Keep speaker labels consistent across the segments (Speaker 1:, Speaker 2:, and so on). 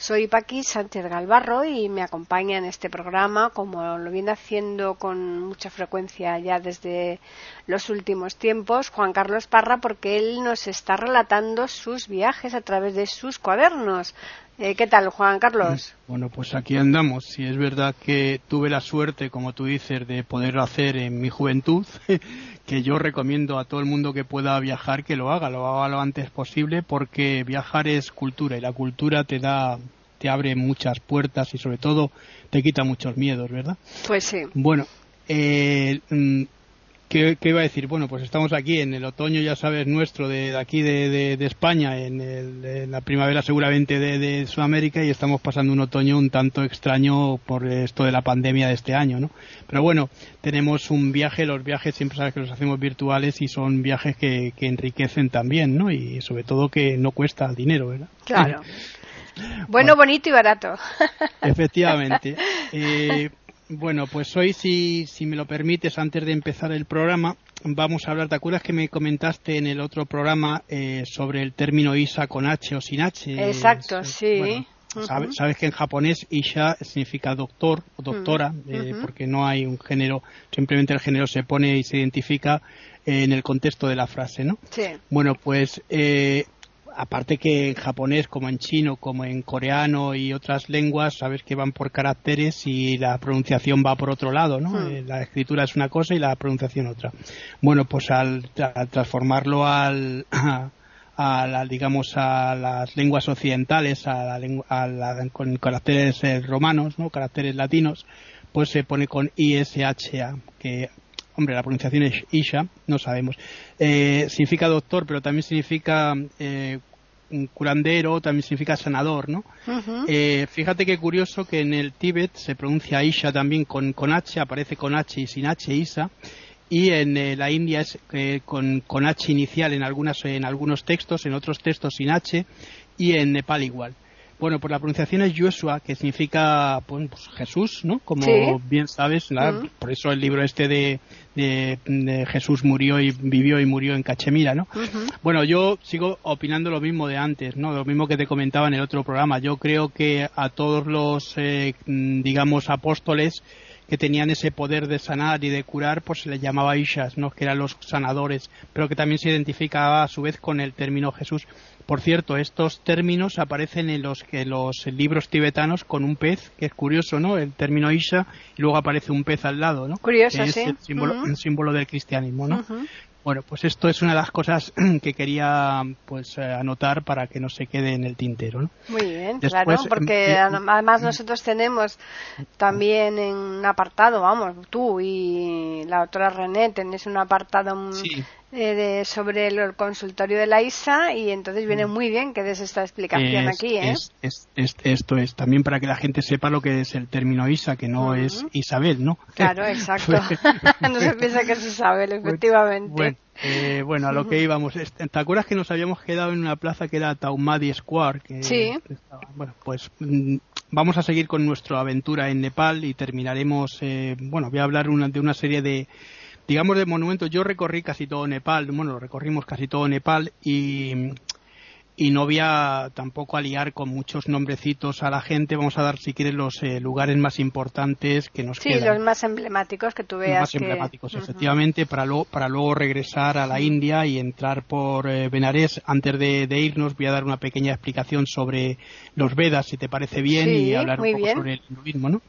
Speaker 1: Soy Paqui Sánchez Galvarro y me acompaña en este programa, como lo viene haciendo con mucha frecuencia ya desde los últimos tiempos, Juan Carlos Parra, porque él nos está relatando sus viajes a través de sus cuadernos. Eh, ¿Qué tal, Juan Carlos?
Speaker 2: Bueno, pues aquí andamos. Si es verdad que tuve la suerte, como tú dices, de poderlo hacer en mi juventud, que yo recomiendo a todo el mundo que pueda viajar que lo haga, lo haga lo antes posible, porque viajar es cultura y la cultura te da, te abre muchas puertas y sobre todo te quita muchos miedos, ¿verdad?
Speaker 1: Pues sí.
Speaker 2: Bueno, eh, ¿Qué, iba a decir? Bueno, pues estamos aquí en el otoño, ya sabes, nuestro de, aquí de, España, en, la primavera seguramente de, Sudamérica y estamos pasando un otoño un tanto extraño por esto de la pandemia de este año, ¿no? Pero bueno, tenemos un viaje, los viajes siempre sabes que los hacemos virtuales y son viajes que, enriquecen también, ¿no? Y sobre todo que no cuesta dinero, ¿verdad?
Speaker 1: Claro. Bueno, bonito y barato.
Speaker 2: Efectivamente. Eh, bueno, pues hoy, si, si me lo permites, antes de empezar el programa, vamos a hablar. ¿Te acuerdas que me comentaste en el otro programa eh, sobre el término Isa con H o sin H?
Speaker 1: Exacto, sí.
Speaker 2: sabes, que en japonés Isha significa doctor o doctora, eh, porque no hay un género, simplemente el género se pone y se identifica en el contexto de la frase, ¿no?
Speaker 1: Sí.
Speaker 2: Bueno, pues eh, aparte que en japonés, como en chino, como en coreano y otras lenguas, sabes que van por caracteres y la pronunciación va por otro lado, ¿no? Hmm. Eh, la escritura es una cosa y la pronunciación otra. Bueno, pues al, transformarlo al, a digamos a las lenguas occidentales, a la, con caracteres eh, romanos, ¿no? Caracteres latinos, pues se pone con ISHA, que hombre, la pronunciación es Isha, no sabemos. Eh, significa doctor, pero también significa eh, curandero, también significa sanador, ¿no? Eh, fíjate qué curioso que en el Tíbet se pronuncia Isha también con, con H, aparece con H y sin H, Isa, y en la India es con, con, H inicial en, algunas, en algunos textos, en otros textos sin H, y en Nepal igual. Bueno, pues la pronunciación es Yeshua, que significa pues, Jesús, ¿no? Como bien sabes, mm. por eso el libro este de, Jesús murió y vivió y murió en Cachemira, ¿no? Bueno, yo sigo opinando lo mismo de antes, ¿no? Lo mismo que te comentaba en el otro programa. Yo creo que a todos los, eh, digamos, apóstoles que tenían ese poder de sanar y de curar, pues se les llamaba Ishas, ¿no? que eran los sanadores, pero que también se identificaba a su vez con el término Jesús. Por cierto, estos términos aparecen en los, los libros tibetanos con un pez, que es curioso, ¿no? El término Isha, y luego aparece un pez al lado, ¿no?
Speaker 1: Curioso,
Speaker 2: es el símbolo, símbolo del cristianismo, ¿no? Bueno, pues esto es una de las cosas que quería pues eh, anotar para que no se quede en el tintero. ¿no?
Speaker 1: Muy bien, claro, porque em, em, además nosotros tenemos también en un apartado, vamos, tú y la autora René tenéis un apartado mm, eh, sobre el consultorio de la ISA y entonces viene mm. muy bien que des esta explicación aquí. ¿eh?
Speaker 2: esto es también para que la gente sepa lo que es el término ISA, que no es Isabel, ¿no?
Speaker 1: Claro, exacto. no se piensa que es Isabel, efectivamente.
Speaker 2: Eh, bueno, a lo que íbamos. ¿Te acuerdas que nos habíamos quedado en una plaza que era Taumadi Square? Que
Speaker 1: sí.
Speaker 2: bueno, pues mm, vamos a seguir con nuestra aventura en Nepal y terminaremos. Eh, bueno, voy a hablar de una serie de digamos de monumentos, yo recorrí casi todo Nepal, bueno, recorrimos casi todo Nepal y y no voy a tampoco a liar con muchos nombrecitos a la gente. Vamos a dar, si quieres, los eh, lugares más importantes que nos
Speaker 1: sí,
Speaker 2: quedan.
Speaker 1: Sí, los más emblemáticos que tú veas.
Speaker 2: Los más emblemáticos, efectivamente, para, luego, para luego regresar a la India y entrar por eh, Benares. Antes de, irnos, voy a dar una pequeña explicación sobre los Vedas, si te parece bien, y hablar un poco sobre el hinduismo, ¿no?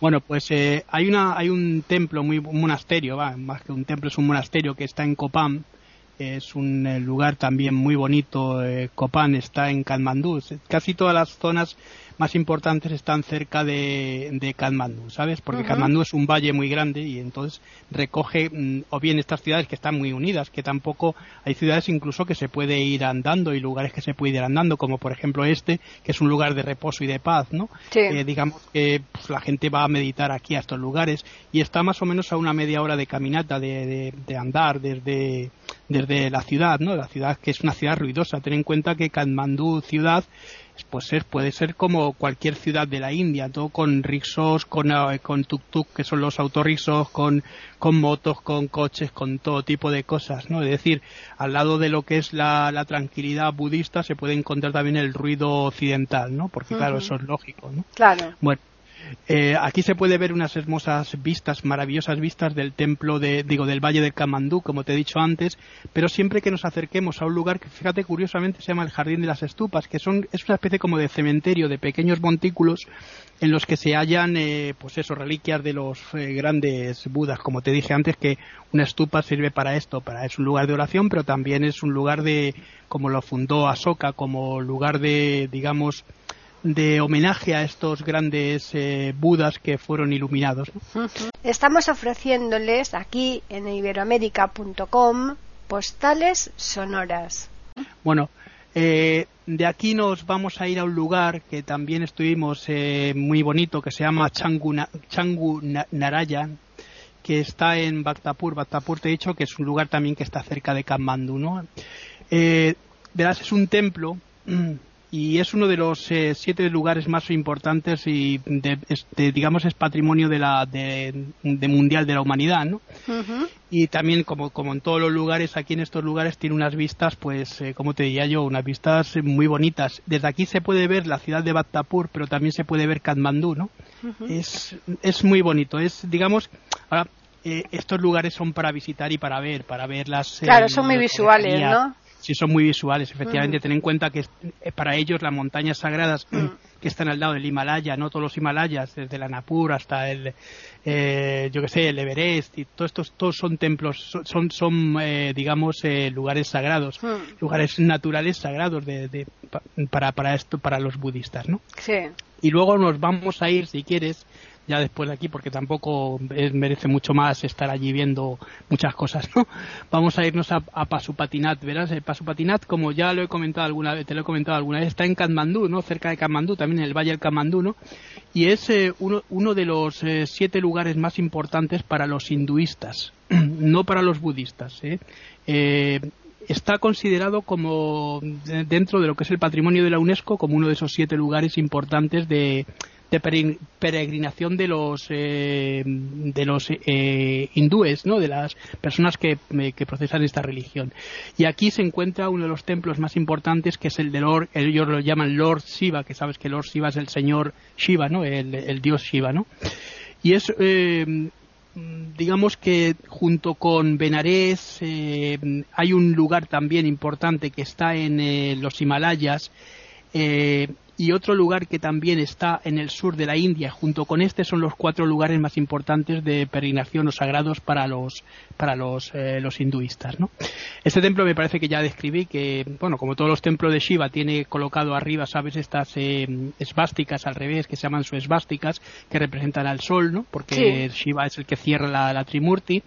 Speaker 2: Bueno, pues eh, hay, una, hay un templo, muy, un monasterio, va, más que un templo, es un monasterio que está en Copán, es un eh, lugar también muy bonito. Eh, Copán está en Katmandú. Casi todas las zonas más importantes están cerca de, de Katmandú, ¿sabes? Porque Katmandú es un valle muy grande y entonces recoge mm, o bien estas ciudades que están muy unidas, que tampoco hay ciudades incluso que se puede ir andando y lugares que se puede ir andando, como por ejemplo este, que es un lugar de reposo y de paz, ¿no? Eh, digamos que pues, la gente va a meditar aquí a estos lugares y está más o menos a una media hora de caminata, de, de, andar desde, desde la ciudad, ¿no? La ciudad que es una ciudad ruidosa. Ten en cuenta que Katmandú ciudad pues puede ser como cualquier ciudad de la India, todo con rixos, con, eh, con tuk-tuk, que son los autorrixos, con, con motos, con coches, con todo tipo de cosas, ¿no? Es decir, al lado de lo que es la, la tranquilidad budista se puede encontrar también el ruido occidental, ¿no? Porque claro, eso es lógico, ¿no?
Speaker 1: Claro.
Speaker 2: Bueno, eh, aquí se puede ver unas hermosas vistas, maravillosas vistas del templo de, digo, del Valle del Camandú, como te he dicho antes, pero siempre que nos acerquemos a un lugar que, fíjate, curiosamente se llama el Jardín de las Estupas, que son, es una especie como de cementerio de pequeños montículos en los que se hallan, eh, pues eso, reliquias de los eh, grandes budas, como te dije antes, que una estupa sirve para esto, para, es un lugar de oración, pero también es un lugar de, como lo fundó Asoka, como lugar de, digamos, de homenaje a estos grandes eh, budas que fueron iluminados.
Speaker 1: Estamos ofreciéndoles aquí en iberoamérica.com postales sonoras.
Speaker 2: Bueno, eh, de aquí nos vamos a ir a un lugar que también estuvimos eh, muy bonito, que se llama Changu, Changu Narayan, que está en Bhaktapur. Bhaktapur te he dicho que es un lugar también que está cerca de Kathmandu, ¿no? verás, es un templo y es uno de los eh, siete lugares más importantes y digamos es patrimonio de la de, mundial de la humanidad ¿no? y también como, como en todos los lugares aquí en estos lugares tiene unas vistas pues eh, como te diría yo unas vistas muy bonitas desde aquí se puede ver la ciudad de Bhaktapur pero también se puede ver Katmandú ¿no? es, es muy bonito es digamos ahora eh, estos lugares son para visitar y para ver para ver las
Speaker 1: claro son muy visuales ¿no?
Speaker 2: Sí son muy visuales, efectivamente. Mm. Ten en cuenta que eh, para ellos las montañas sagradas mm. que están al lado del Himalaya, no todos los Himalayas, desde la Napur hasta el, eh, yo que sé, el Everest y todos estos, todos son templos, son, son eh, digamos, lugares sagrados, mm. lugares naturales sagrados de, para, para esto, para los budistas, ¿no?
Speaker 1: Sí.
Speaker 2: Y luego nos vamos a ir, si quieres, ya después de aquí, porque tampoco merece mucho más estar allí viendo muchas cosas, ¿no? Vamos a irnos a, Pasupatinat, verás, el Pasupatinat, como ya lo he comentado alguna vez, te lo he comentado alguna vez, está en Katmandú, ¿no? Cerca de Katmandú, también en el Valle del Katmandú, ¿no? Y es eh, uno, uno, de los eh, siete lugares más importantes para los hinduistas, no para los budistas, ¿eh? eh está considerado como dentro de lo que es el patrimonio de la UNESCO como uno de esos siete lugares importantes de, de peregrinación de los eh, de los eh, hindúes, ¿no? De las personas que, que, procesan esta religión. Y aquí se encuentra uno de los templos más importantes, que es el de Lord, ellos lo llaman Lord Shiva, que sabes que Lord Shiva es el señor Shiva, ¿no? El, dios Shiva, ¿no? Y es eh, digamos que junto con Benares hay un lugar también importante que está en los Himalayas y otro lugar que también está en el sur de la India, junto con este son los cuatro lugares más importantes de peregrinación o sagrados para los para los, eh, los hinduistas. ¿no? Este templo me parece que ya describí que, bueno, como todos los templos de Shiva, tiene colocado arriba, sabes, estas eh, esvásticas al revés, que se llaman su esvásticas, que representan al sol, ¿no? porque Shiva es el que cierra la, la Trimurti.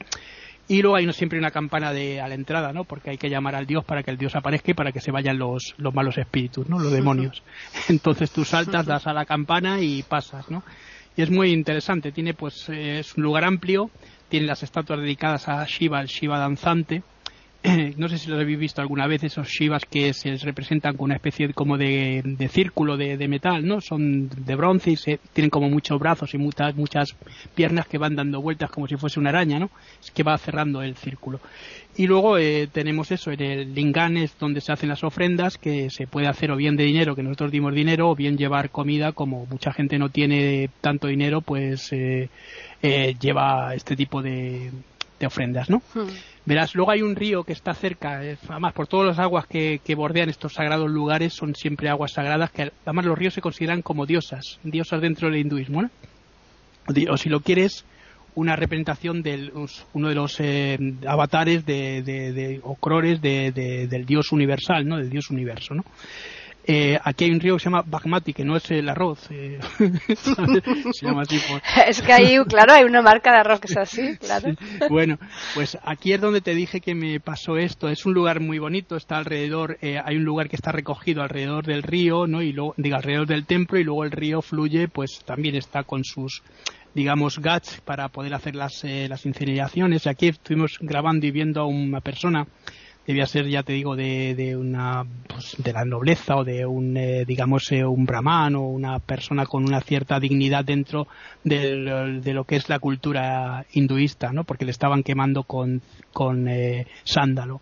Speaker 2: Y luego hay siempre una campana de, a la entrada, ¿no? Porque hay que llamar al dios para que el dios aparezca y para que se vayan los, los malos espíritus, ¿no? Los demonios. Entonces tú saltas, das a la campana y pasas, ¿no? Y es muy interesante. Tiene, pues, eh, es un lugar amplio. Tiene las estatuas dedicadas a Shiva, el Shiva danzante no sé si lo habéis visto alguna vez, esos Shivas que se representan con una especie como de, círculo de, metal, ¿no? Son de bronce y se, tienen como muchos brazos y muchas, muchas piernas que van dando vueltas como si fuese una araña, ¿no? Es que va cerrando el círculo. Y luego eh, tenemos eso, en el Lingán es donde se hacen las ofrendas, que se puede hacer o bien de dinero, que nosotros dimos dinero, o bien llevar comida, como mucha gente no tiene tanto dinero, pues eh, eh, lleva este tipo de, ofrendas, ¿no? Hmm. Verás, luego hay un río que está cerca, además por todas las aguas que, bordean estos sagrados lugares son siempre aguas sagradas, que además los ríos se consideran como diosas, diosas dentro del hinduismo. ¿no? O si lo quieres, una representación de uno de los eh, avatares de, de, de del dios universal, ¿no? del dios universo. ¿no? Eh, aquí hay un río que se llama Bagmati, que no es el arroz. Eh,
Speaker 1: se llama así Es que ahí, claro, hay una marca de arroz que es así, claro.
Speaker 2: Bueno, pues aquí es donde te dije que me pasó esto. Es un lugar muy bonito, está alrededor, eh, hay un lugar que está recogido alrededor del río, ¿no? Y luego, digo, alrededor del templo y luego el río fluye, pues también está con sus digamos, gats para poder hacer las, las incineraciones. Aquí estuvimos grabando y viendo a una persona debía ser, ya te digo, de, de una pues, de la nobleza o de un, eh, digamos, eh, un brahman o una persona con una cierta dignidad dentro de lo que es la cultura hinduista, ¿no? Porque le estaban quemando con, con eh, sándalo.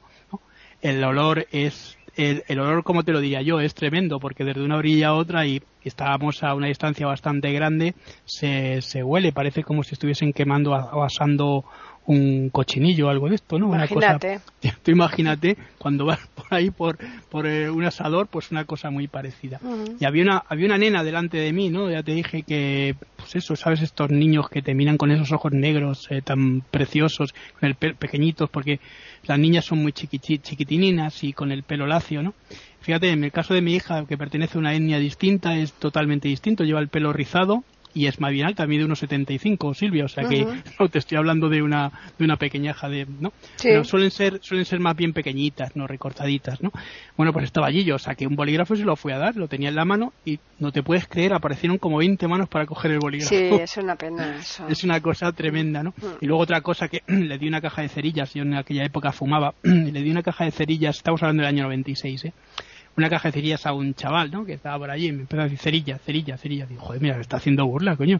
Speaker 2: El olor es el, el, olor, como te lo diría yo, es tremendo porque desde una orilla a otra y estábamos a una distancia bastante grande, se, se huele, parece como si estuviesen quemando o asando un cochinillo o algo de esto, ¿no?
Speaker 1: Imagínate.
Speaker 2: Una tú imagínate cuando vas por ahí por, por eh, un asador, pues una cosa muy parecida. Y había una, había una nena delante de mí, ¿no? Ya te dije que, pues eso, ¿sabes? Estos niños que te miran con esos ojos negros eh, tan preciosos, con el pelo pequeñitos, porque las niñas son muy chiquitininas y con el pelo lacio, ¿no? Fíjate, en el caso de mi hija, que pertenece a una etnia distinta, es totalmente distinto, lleva el pelo rizado, y es más bien alta, mide unos 75, Silvia, o sea que no te estoy hablando de una de una pequeñaja de, ¿no? Pero suelen ser suelen ser más bien pequeñitas, no recortaditas, ¿no? Bueno, pues estaba allí, yo saqué un bolígrafo y se lo fui a dar, lo tenía en la mano y no te puedes creer, aparecieron como 20 manos para coger el bolígrafo.
Speaker 1: Sí, es una pena eso.
Speaker 2: Es una cosa tremenda, ¿no? Y luego otra cosa que le di una caja de cerillas, yo en aquella época fumaba, y le di una caja de cerillas, estamos hablando del año 96, ¿eh? Una caja de cerillas a un chaval, ¿no? Que estaba por allí y me empezó a decir cerilla, cerilla, cerilla. Digo, joder, mira, me está haciendo burla, coño.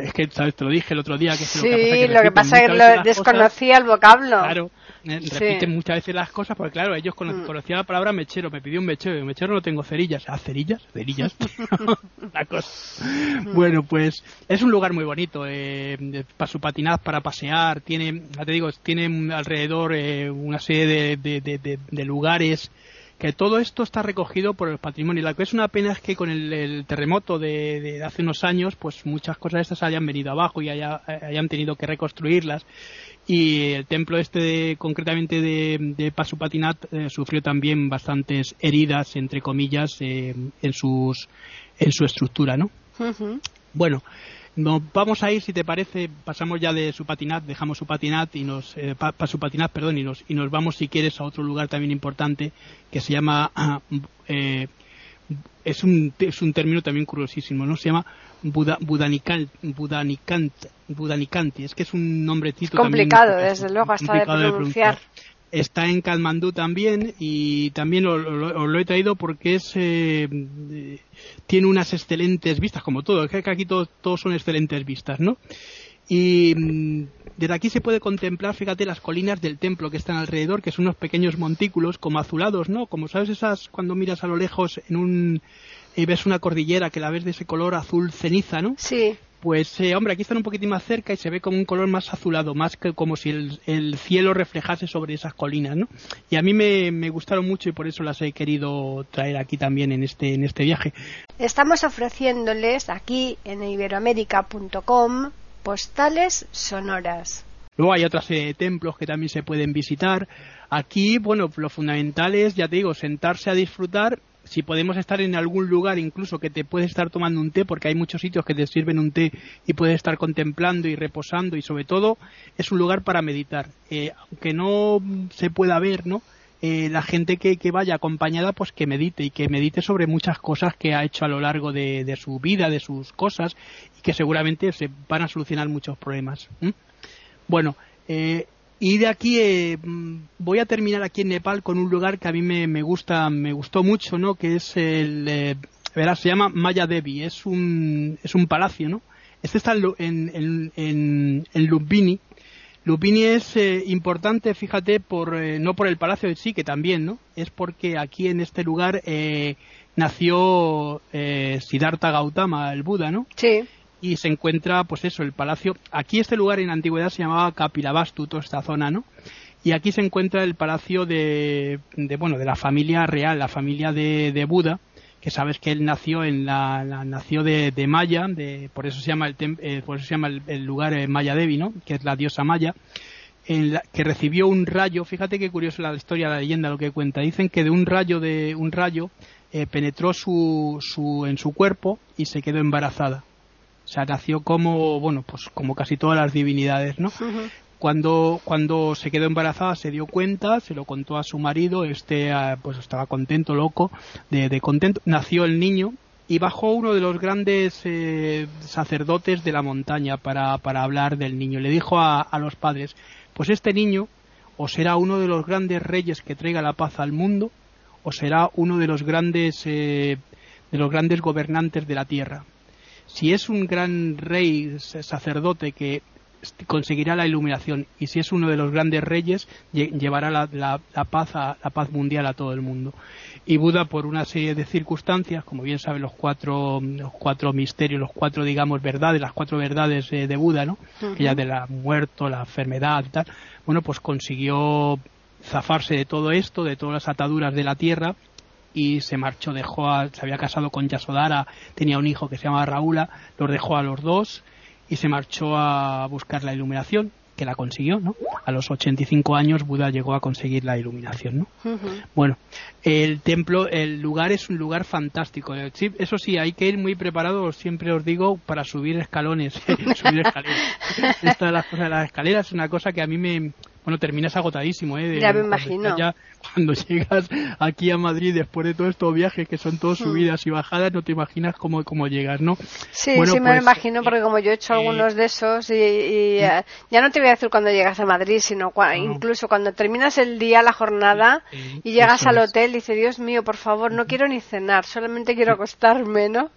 Speaker 2: es que, ¿sabes? Te lo dije el otro día. Que
Speaker 1: sí, lo que pasa es que, lo desconocía el vocablo.
Speaker 2: Claro, eh, repiten muchas veces las cosas porque, claro, ellos mm. conocían la palabra mechero, me pidió un mechero. Y mechero no tengo cerillas. ¿Ah, cerillas? Cerillas. la cosa. Mm. Bueno, pues es un lugar muy bonito. Eh, para su patinaz, para pasear. Tiene, ya te digo, tiene alrededor eh, una serie de, de, de lugares que todo esto está recogido por el patrimonio. Y lo que es una pena es que con el, terremoto de, hace unos años, pues muchas cosas de estas hayan venido abajo y hayan tenido que reconstruirlas. Y el templo este, concretamente de, Pasupatinat, eh, sufrió también bastantes heridas, entre comillas, eh, en, sus, en su estructura, ¿no? Bueno, nos vamos a ir, si te parece, pasamos ya de su patinat, dejamos su patinat y nos, eh, su patinat, perdón, y nos, y nos vamos, si quieres, a otro lugar también importante que se llama, ah, eh, es un, es un término también curiosísimo, ¿no? Se llama Buda, Budanicant, Budanicanti, es que es un nombrecito
Speaker 1: es complicado, desde luego, hasta de pronunciar
Speaker 2: está en Kalmandú también y también os lo, he traído porque es eh, tiene unas excelentes vistas como todo es que aquí todos son excelentes vistas no y mm, desde aquí se puede contemplar, fíjate, las colinas del templo que están alrededor, que son unos pequeños montículos como azulados, ¿no? Como sabes esas cuando miras a lo lejos en un y ves una cordillera que la ves de ese color azul ceniza, ¿no?
Speaker 1: Sí.
Speaker 2: Pues, eh, hombre, aquí están un poquitín más cerca y se ve como un color más azulado, más que como si el, cielo reflejase sobre esas colinas, ¿no? Y a mí me, me, gustaron mucho y por eso las he querido traer aquí también en este, en este viaje.
Speaker 1: Estamos ofreciéndoles aquí en iberoamérica.com postales sonoras.
Speaker 2: Luego hay otras serie de templos que también se pueden visitar. Aquí, bueno, lo fundamental es, ya te digo, sentarse a disfrutar si podemos estar en algún lugar incluso que te puedes estar tomando un té porque hay muchos sitios que te sirven un té y puedes estar contemplando y reposando y sobre todo es un lugar para meditar eh, aunque no se pueda ver no eh, la gente que, vaya acompañada pues que medite y que medite sobre muchas cosas que ha hecho a lo largo de, su vida de sus cosas y que seguramente se van a solucionar muchos problemas bueno eh, y de aquí eh, voy a terminar aquí en Nepal con un lugar que a mí me, gusta, me gustó mucho, ¿no? Que es el, eh, verás, se llama Maya Devi, es un, es un palacio, ¿no? Este está en, en, en, en Lumbini. Lumbini es eh, importante, fíjate, por, no por el palacio en sí, que también, ¿no? Es porque aquí en este lugar nació Siddhartha Gautama, el Buda, ¿no?
Speaker 1: Sí
Speaker 2: y se encuentra, pues eso, el palacio. Aquí este lugar en la antigüedad se llamaba Kapilavastu, toda esta zona, ¿no? Y aquí se encuentra el palacio de, de bueno, de la familia real, la familia de, de, Buda, que sabes que él nació en la, nació de, de, Maya, de, por eso se llama el, eh, por eso se llama el, lugar eh, Maya Devi, ¿no? Que es la diosa Maya. en la, que recibió un rayo. Fíjate qué curioso la historia, la leyenda, lo que cuenta. Dicen que de un rayo de un rayo eh, penetró su, su, en su cuerpo y se quedó embarazada. O sea, nació como, bueno, pues como casi todas las divinidades, ¿no? Cuando, cuando se quedó embarazada se dio cuenta, se lo contó a su marido, este ah, pues estaba contento, loco, de, de contento. Nació el niño y bajó uno de los grandes eh, sacerdotes de la montaña para, para, hablar del niño. Le dijo a, a, los padres, pues este niño o será uno de los grandes reyes que traiga la paz al mundo, o será uno de los grandes, eh, de los grandes gobernantes de la tierra. Si es un gran rey sacerdote que conseguirá la iluminación y si es uno de los grandes reyes llevará la, la, la, paz a, la paz mundial a todo el mundo y Buda por una serie de circunstancias como bien saben los cuatro los cuatro misterios los cuatro digamos verdades las cuatro verdades eh, de Buda no uh -huh. de la muerto la enfermedad tal bueno pues consiguió zafarse de todo esto de todas las ataduras de la tierra y se marchó dejó a, se había casado con Yasodhara tenía un hijo que se llamaba Raúla los dejó a los dos y se marchó a buscar la iluminación, que la consiguió, ¿no? A los 85 años Buda llegó a conseguir la iluminación, ¿no? Uh -huh. Bueno, el templo, el lugar es un lugar fantástico. Eso sí, hay que ir muy preparado, siempre os digo, para subir escalones. subir escaleras. Esta de las cosas de las escaleras es una cosa que a mí me, bueno, terminas agotadísimo, ¿eh?
Speaker 1: De, ya me imagino.
Speaker 2: Ya, cuando llegas aquí a Madrid después de todos estos viajes que son todos subidas y bajadas, no te imaginas cómo, cómo llegas, ¿no?
Speaker 1: Sí, bueno, sí me pues, lo imagino porque como yo he hecho eh, algunos de esos y, y eh, ya no te voy a decir cuando llegas a Madrid, sino no. incluso cuando terminas el día, la jornada y llegas al hotel y dices, Dios mío, por favor, no quiero ni cenar, solamente quiero acostarme, ¿no?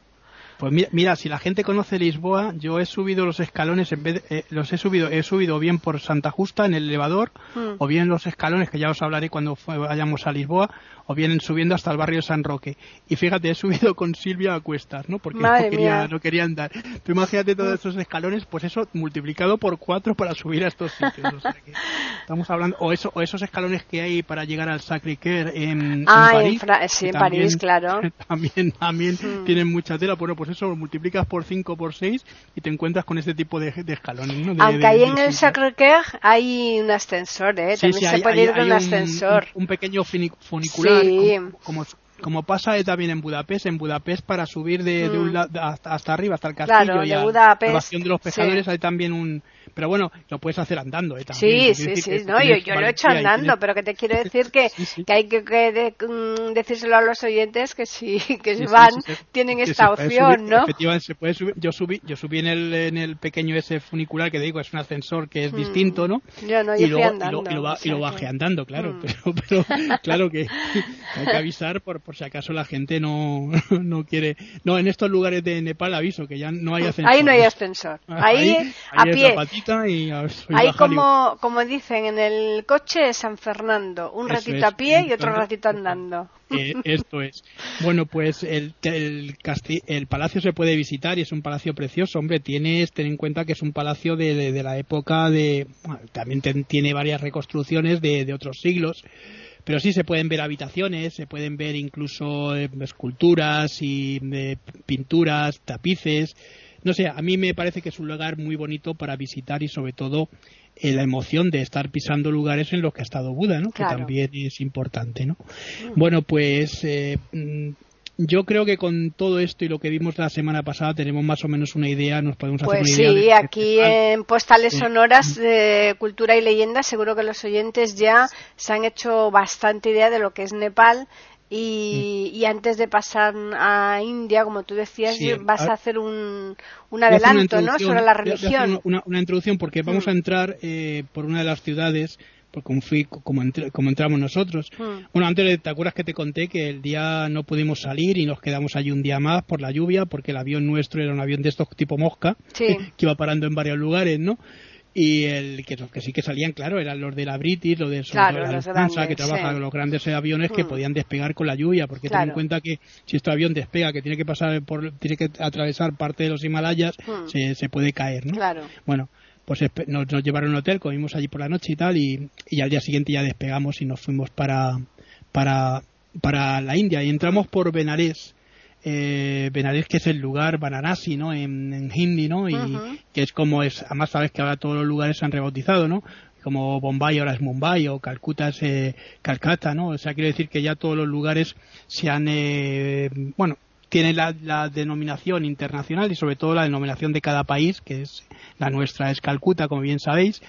Speaker 2: Pues mira, mira, si la gente conoce Lisboa, yo he subido los escalones, en vez de- eh, los he subido, he subido bien por Santa Justa en el elevador,
Speaker 1: Mm.
Speaker 2: o bien los escalones, que ya os hablaré cuando fue- vayamos a Lisboa, o bien subiendo hasta el barrio San Roque. Y fíjate, he subido con Silvia a cuestas, ¿no? Porque
Speaker 1: Madre
Speaker 2: no quería,
Speaker 1: mía.
Speaker 2: no quería andar. Tú imagínate todos esos escalones, pues eso multiplicado por cuatro para subir a estos sitios. O sea que estamos hablando, o, eso, o esos escalones que hay para llegar al Sacré-Cœur en,
Speaker 1: Ah,
Speaker 2: en
Speaker 1: en
Speaker 2: París.
Speaker 1: Fra- sí,
Speaker 2: que
Speaker 1: en
Speaker 2: también-
Speaker 1: París, claro.
Speaker 2: también también
Speaker 1: Mm.
Speaker 2: tienen mucha tela bueno pues eso lo multiplicas por 5 por 6 y te encuentras con este tipo de, de escalones ¿no? De-
Speaker 1: Aunque
Speaker 2: de-
Speaker 1: ahí
Speaker 2: de
Speaker 1: en el. Sacré-Cœur hay un ascensor, ¿eh?
Speaker 2: Sí,
Speaker 1: También
Speaker 2: sí,
Speaker 1: se
Speaker 2: hay,
Speaker 1: puede
Speaker 2: hay-
Speaker 1: ir con
Speaker 2: hay
Speaker 1: un ascensor.
Speaker 2: un, un pequeño funi- funicular
Speaker 1: Sí.
Speaker 2: como, como, como pasa también en Budapest en Budapest para subir de, de
Speaker 1: Mm.
Speaker 2: un lado hasta, arriba hasta el castillo
Speaker 1: Claro,
Speaker 2: y
Speaker 1: de
Speaker 2: a,
Speaker 1: Budapest,
Speaker 2: de los pescadores
Speaker 1: sí.
Speaker 2: hay también un pero bueno lo puedes hacer andando eh, también.
Speaker 1: Sí, sí, sí, no, yo, yo lo he hecho
Speaker 2: y
Speaker 1: andando,
Speaker 2: tienes-
Speaker 1: pero que te quiero decir que,
Speaker 2: Sí,
Speaker 1: que hay que, que de- mm, decírselo a los oyentes que si, que si van, tienen esta opción,
Speaker 2: subir,
Speaker 1: ¿no?
Speaker 2: Efectivamente, se puede subir. Yo subí, yo subí en el, en el pequeño ese funicular que te digo, es un ascensor que es
Speaker 1: Mm.
Speaker 2: distinto, ¿no?
Speaker 1: Yo no,
Speaker 2: y,
Speaker 1: yo fui
Speaker 2: luego, y,
Speaker 1: andando.
Speaker 2: lo, y, lo, ba-
Speaker 1: o sea
Speaker 2: y lo bajé andando, claro,
Speaker 1: Mm.
Speaker 2: pero, pero claro que hay que avisar por, por si acaso la gente no, no quiere. No, en estos lugares de Nepal aviso que ya no hay ascensor.
Speaker 1: Ahí no hay ascensor. Ahí, a
Speaker 2: ahí
Speaker 1: pie.
Speaker 2: patita y
Speaker 1: Ahí como, como dicen en el coche San Fernando, un
Speaker 2: Eso
Speaker 1: ratito
Speaker 2: es,
Speaker 1: a pie y otro
Speaker 2: ratito-
Speaker 1: andando.
Speaker 2: Eh, esto es. Bueno, pues el, el, el palacio se puede visitar y es un palacio precioso. Hombre, tienes, ten en cuenta que es un palacio de, de- de la época de. bueno, también ten- tiene varias reconstrucciones de, de otros siglos. Pero sí se pueden ver habitaciones, se pueden ver incluso eh, esculturas y eh, pinturas, tapices. No sé, a mí me parece que es un lugar muy bonito para visitar y sobre todo eh, la emoción de estar pisando lugares en los que ha estado Buda, ¿no?
Speaker 1: Claro.
Speaker 2: Que también es importante, ¿no? Bueno, pues eh, mm, yo creo que con todo esto y lo que vimos la semana pasada tenemos más o menos una idea, nos podemos hacer
Speaker 1: Pues
Speaker 2: una idea.
Speaker 1: sí,
Speaker 2: de-
Speaker 1: aquí en Postales. Sonoras de Cultura y Leyenda seguro que los oyentes ya se han hecho bastante idea de lo que es Nepal y, y antes de pasar a India, como tú decías,
Speaker 2: Sí,
Speaker 1: vas
Speaker 2: a-
Speaker 1: a hacer un, un adelanto ¿no? sobre la religión.
Speaker 2: Una, una introducción porque vamos
Speaker 1: Mm.
Speaker 2: a entrar eh, por una de las ciudades, por como, fui, como, entré- como entramos nosotros.
Speaker 1: Mm.
Speaker 2: Bueno, antes te acuerdas que te conté que el día no pudimos salir y nos quedamos allí un día más por la lluvia porque el avión nuestro era un avión de estos tipo mosca
Speaker 1: Sí.
Speaker 2: que iba parando en varios lugares, ¿no? Y el que, los que sí que salían, claro, eran los de la British, los de,
Speaker 1: Claro,
Speaker 2: la
Speaker 1: los
Speaker 2: Lufthansa, que trabajan
Speaker 1: sí.
Speaker 2: los grandes aviones que
Speaker 1: Mm.
Speaker 2: podían despegar con la lluvia, porque ten en cuenta que si este avión despega, que tiene que pasar por, tiene que atravesar parte de los Himalayas,
Speaker 1: Mm.
Speaker 2: se, se puede caer, ¿no?
Speaker 1: Claro.
Speaker 2: Bueno, pues nos, nos llevaron a un hotel, comimos allí por la noche y tal, y, y al día siguiente ya despegamos y nos fuimos para, para, para la India y entramos por Benares. Eh, Benares que es el lugar Varanasi, ¿no? En, en hindi, ¿no? Y que es como es, además sabes que ahora todos los lugares se han rebautizado, ¿no? como Bombay ahora es Mumbai o Calcuta es eh, Calcata, ¿no? O sea, quiero decir que ya todos los lugares se han, eh, bueno, tienen la, denominación internacional y sobre todo la denominación de cada país, que es la nuestra es Calcuta, como bien sabéis,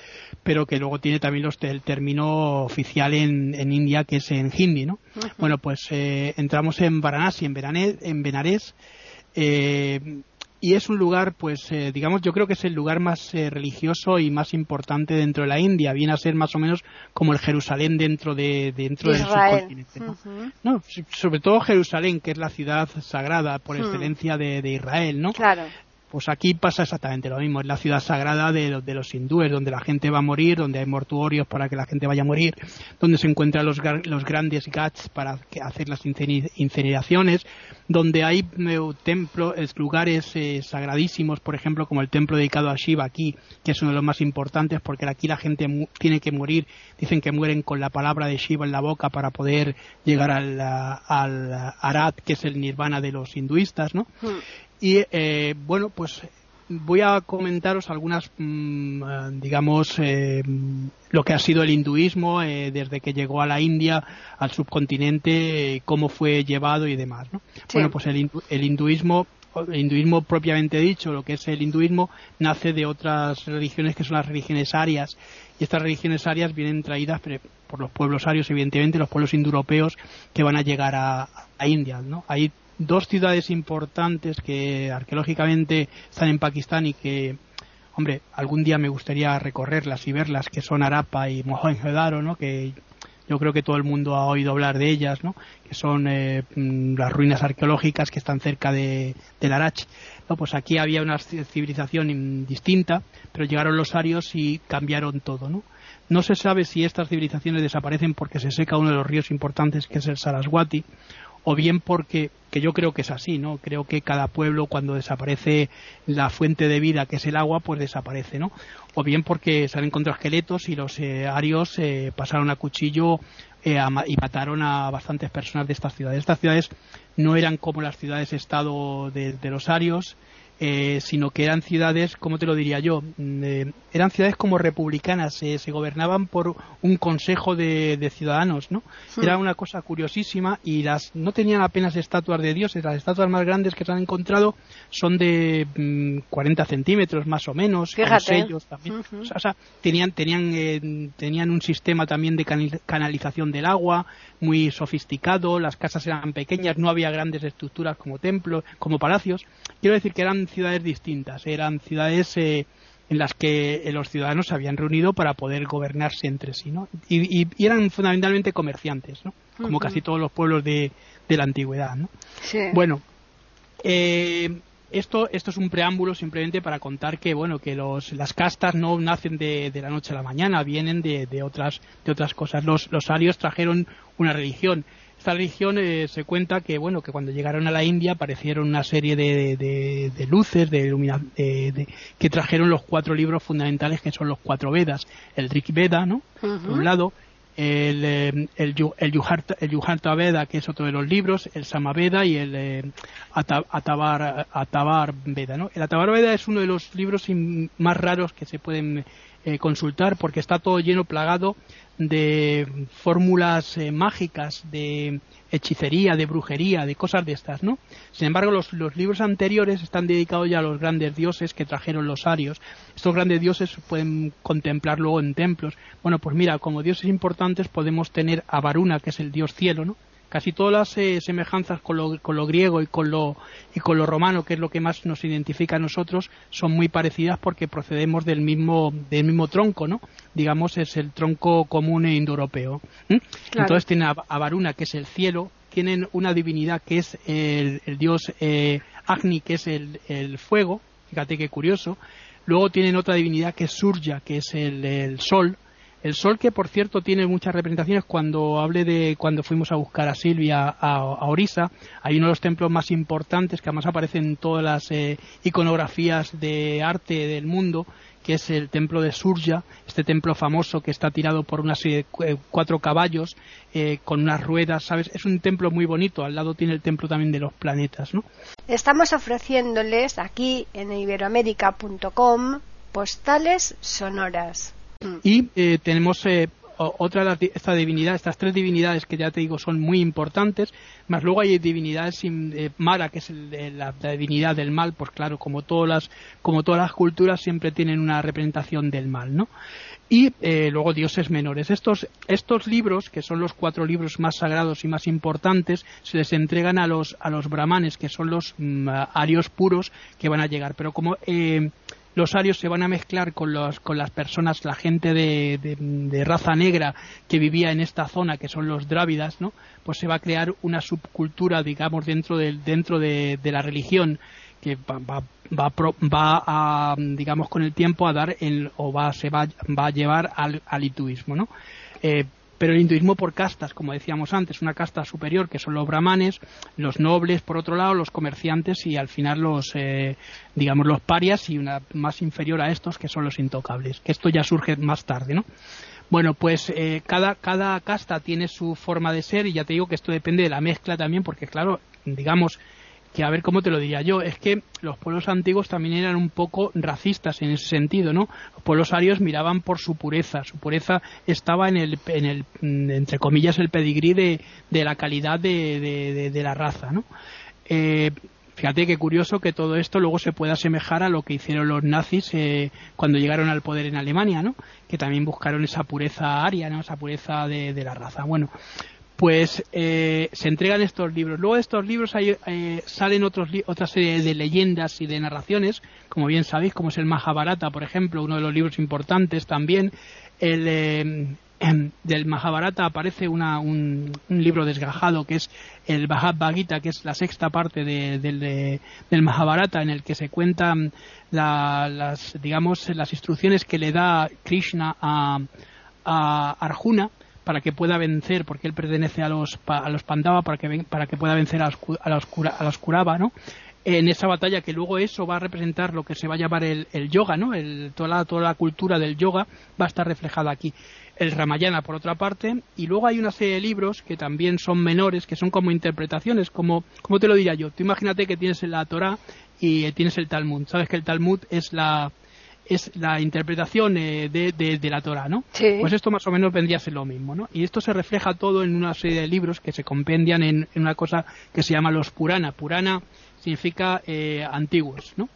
Speaker 2: pero que luego tiene también los, el término oficial en, en India, que es en hindi, ¿no? Bueno, pues eh, entramos en Varanasi, en, en Benares, eh, y es un lugar, pues, eh, digamos, yo creo que es el lugar más eh, religioso y más importante dentro de la India. Viene a ser más o menos como el Jerusalén dentro de dentro del subcontinente. ¿no? sobre todo Jerusalén, que es la ciudad sagrada por excelencia de, de, Israel, ¿no?
Speaker 1: Claro.
Speaker 2: Pues aquí pasa exactamente lo mismo, es la ciudad sagrada de, de, los hindúes, donde la gente va a morir, donde hay mortuorios para que la gente vaya a morir, donde se encuentran los, los grandes ghats para hacer las incineraciones, donde hay eh, templos, lugares eh, sagradísimos, por ejemplo, como el templo dedicado a Shiva aquí, que es uno de los más importantes, porque aquí la gente tiene que morir, dicen que mueren con la palabra de Shiva en la boca para poder llegar al, al Arat, que es el nirvana de los hinduistas, ¿no? Hmm. Y eh, bueno, pues voy a comentaros algunas, mm, eh, digamos, eh, lo que ha sido el hinduismo desde que llegó a la India, al subcontinente, cómo fue llevado y demás. ¿no? Bueno, pues el, el hinduismo el hinduismo propiamente dicho, lo que es el hinduismo, nace de otras religiones que son las religiones arias. Y estas religiones arias vienen traídas por los pueblos arios, evidentemente, los pueblos indoeuropeos que van a llegar a, a India. ¿no? Ahí dos ciudades importantes que arqueológicamente están en Pakistán y que, hombre, algún día me gustaría recorrerlas y verlas, que son Arapa y Mohenjo-Daro, ¿no? Que yo creo que todo el mundo ha oído hablar de ellas, ¿no? Que son eh, mm, las ruinas arqueológicas que están cerca de, de Larach. No, pues aquí había una civilización distinta, pero llegaron los arios y cambiaron todo, ¿no? No se sabe si estas civilizaciones desaparecen porque se seca uno de los ríos importantes que es el Saraswati o bien porque, que yo creo que es así, ¿no? Creo que cada pueblo cuando desaparece la fuente de vida que es el agua, pues desaparece, ¿no? O bien porque se han encontrado esqueletos y los eh, arios eh, pasaron a cuchillo eh, y mataron a bastantes personas de estas ciudades. Estas ciudades no eran como las ciudades-estado de, los arios, eh, sino que eran ciudades, ¿cómo te lo diría yo? Mm, eh, eran ciudades como republicanas, eh, se gobernaban por un consejo de, ciudadanos, ¿no? Era una cosa curiosísima y las no tenían apenas estatuas de dioses, las estatuas más grandes que se han encontrado son de 40 mm, centímetros más o menos, con sellos también. o, sea, tenían, tenían, tenían un sistema también de canalización del agua muy sofisticado, las casas eran pequeñas, no había grandes estructuras como templos, como palacios. Quiero decir que eran ciudades distintas, eran ciudades eh, en las que eh, los ciudadanos se habían reunido para poder gobernarse entre sí, ¿no? Y, eran fundamentalmente comerciantes, ¿no? Como casi todos los pueblos de, la antigüedad, ¿no? Bueno, eh, esto, esto es un preámbulo simplemente para contar que, bueno, que los, las castas no nacen de, la noche a la mañana, vienen de, de, otras, de otras cosas. Los, los arios trajeron una religión esta religión eh, se cuenta que bueno que cuando llegaron a la India aparecieron una serie de, de, luces de, que trajeron los cuatro libros fundamentales que son los cuatro Vedas el Rig Veda no por un lado el, eh, el, el, Veda, que es otro de los libros, el Samaveda y el eh, Atabar, Atabar Veda. ¿no? El Atabar Veda es uno de los libros más raros que se pueden eh, consultar porque está todo lleno, plagado de fórmulas eh, mágicas, de hechicería, de brujería, de cosas de estas, ¿no? Sin embargo, los, libros anteriores están dedicados ya a los grandes dioses que trajeron los arios. Estos grandes dioses se pueden contemplar luego en templos. Bueno, pues mira, como dioses importantes podemos tener a Varuna, que es el dios cielo, ¿no? Casi todas las eh, semejanzas con lo, con lo, griego y con lo, y con lo romano, que es lo que más nos identifica a nosotros, son muy parecidas porque procedemos del mismo, del mismo tronco, ¿no? Digamos, es el tronco común e indoeuropeo. Entonces tiene a, Varuna, que es el cielo, tienen una divinidad que es el, dios eh, Agni, que es el, el, fuego, fíjate qué curioso. Luego tienen otra divinidad que es Surya, que es el, el sol, el sol que, por cierto, tiene muchas representaciones. Cuando hablé de cuando fuimos a buscar a Silvia a, Orisa, hay uno de los templos más importantes que además aparece en todas las eh, iconografías de arte del mundo, que es el templo de Surya, este templo famoso que está tirado por unas eh, cuatro caballos eh, con unas ruedas, ¿sabes? Es un templo muy bonito. Al lado tiene el templo también de los planetas, ¿no?
Speaker 1: Estamos ofreciéndoles aquí en iberoamérica.com postales sonoras.
Speaker 2: Y eh, tenemos eh, otra esta divinidad, estas tres divinidades que ya te digo son muy importantes, más luego hay divinidades eh, Mara, que es la, divinidad del mal, pues claro, como todas las, como todas las culturas siempre tienen una representación del mal, ¿no? Y eh, luego dioses menores. Estos, estos libros, que son los cuatro libros más sagrados y más importantes, se les entregan a los, a los brahmanes, que son los mm, arios puros que van a llegar. Pero como eh, los arios se van a mezclar con, los, con las personas, la gente de, raza negra que vivía en esta zona, que son los drávidas, ¿no? Pues se va a crear una subcultura, digamos, dentro de, dentro de, la religión que va, va, va, a, digamos, con el tiempo a dar el, o va, se va, va a llevar al, al hituismo, ¿no? Eh, pero el hinduismo por castas, como decíamos antes, una casta superior que son los brahmanes, los nobles por otro lado, los comerciantes y al final los, eh, digamos, los parias y una más inferior a estos que son los intocables, que esto ya surge más tarde, ¿no? Bueno, pues eh, cada, cada casta tiene su forma de ser y ya te digo que esto depende de la mezcla también, porque claro, digamos, que a ver cómo te lo diría yo, es que los pueblos antiguos también eran un poco racistas en ese sentido, ¿no? Los pueblos arios miraban por su pureza, su pureza estaba en el, en el entre comillas, el pedigrí de, de la calidad de, de, la raza, ¿no? Eh, fíjate qué curioso que todo esto luego se pueda asemejar a lo que hicieron los nazis eh, cuando llegaron al poder en Alemania, ¿no? Que también buscaron esa pureza aria, ¿no? Esa pureza de, de la raza. Bueno, pues eh, se entregan estos libros. Luego de estos libros hay, eh, salen otros otra serie de leyendas y de narraciones, como bien sabéis, como es el Mahabharata, por ejemplo, uno de los libros importantes también. El, eh, em, del Mahabharata aparece un, libro desgajado que es el Bhagavad Gita, que es la sexta parte del Mahabharata, en el que se cuentan las, digamos, las instrucciones que le da Krishna a Arjuna para que pueda vencer, porque él pertenece a los, a los Pandava, para que, para que pueda vencer a los, a los, a Kurava, ¿no? En esa batalla que luego eso va a representar lo que se va a llamar el, el yoga, ¿no? El, toda, la, toda la cultura del yoga va a estar reflejada aquí. El Ramayana, por otra parte, y luego hay una serie de libros que también son menores, que son como interpretaciones, como, ¿cómo te lo diría yo? Tú imagínate que tienes la Torah y tienes el Talmud. Sabes que el Talmud es la, es la interpretación eh, de, de, la Torah, ¿no? Pues esto más o menos vendría a ser lo mismo, ¿no? Y esto se refleja todo en una serie de libros que se compendian en, una cosa que se llama los Purana. Purana significa eh, antiguos, ¿no?